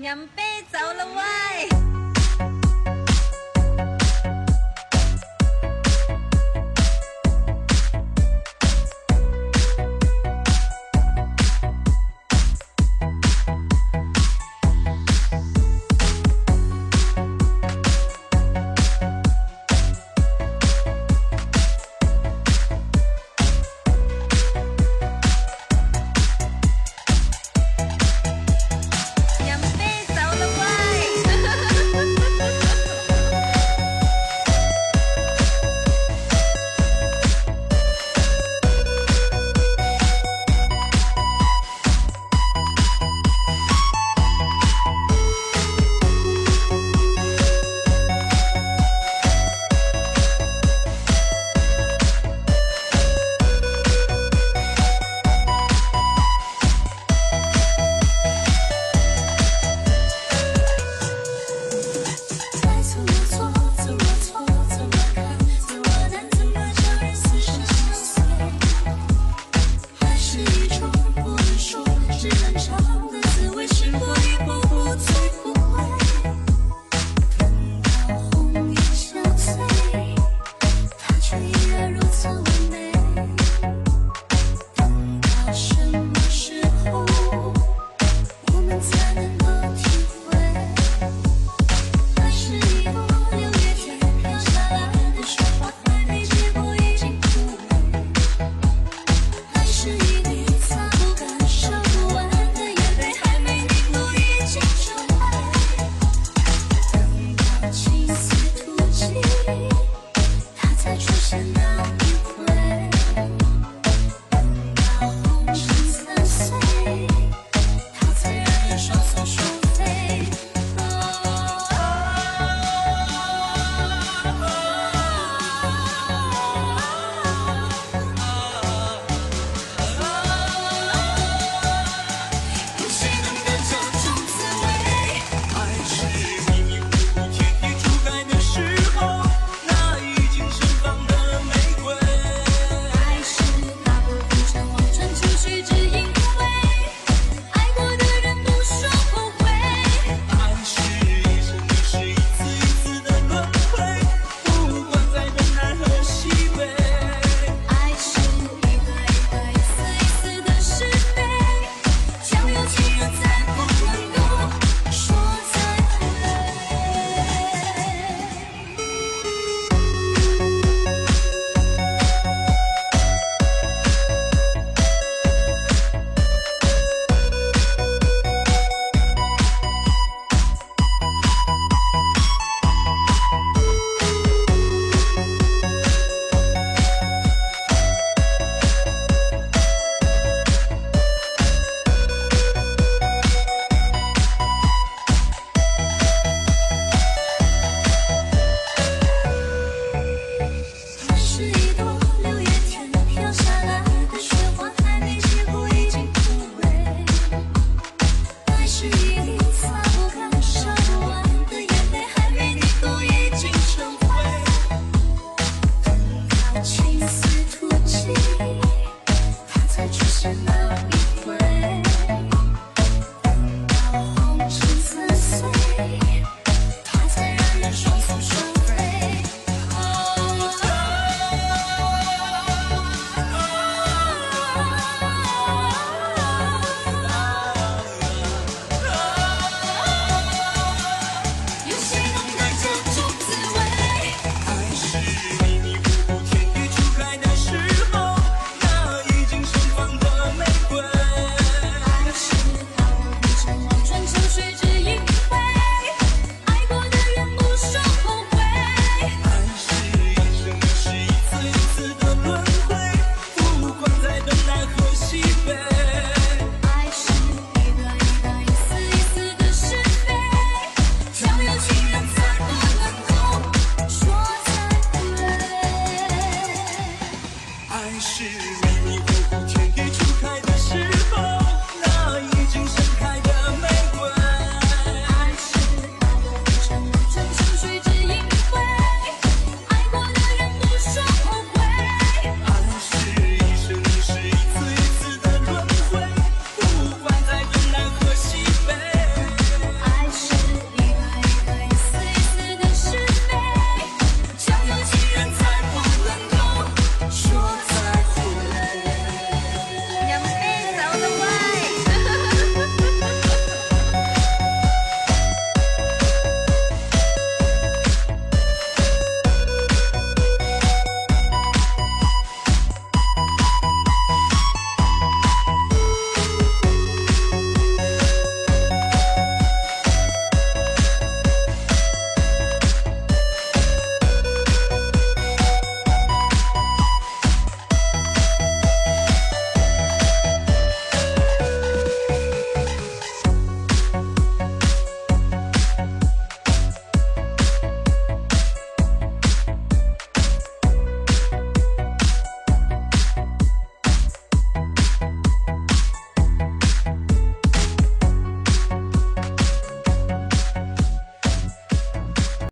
娘贝走了喂。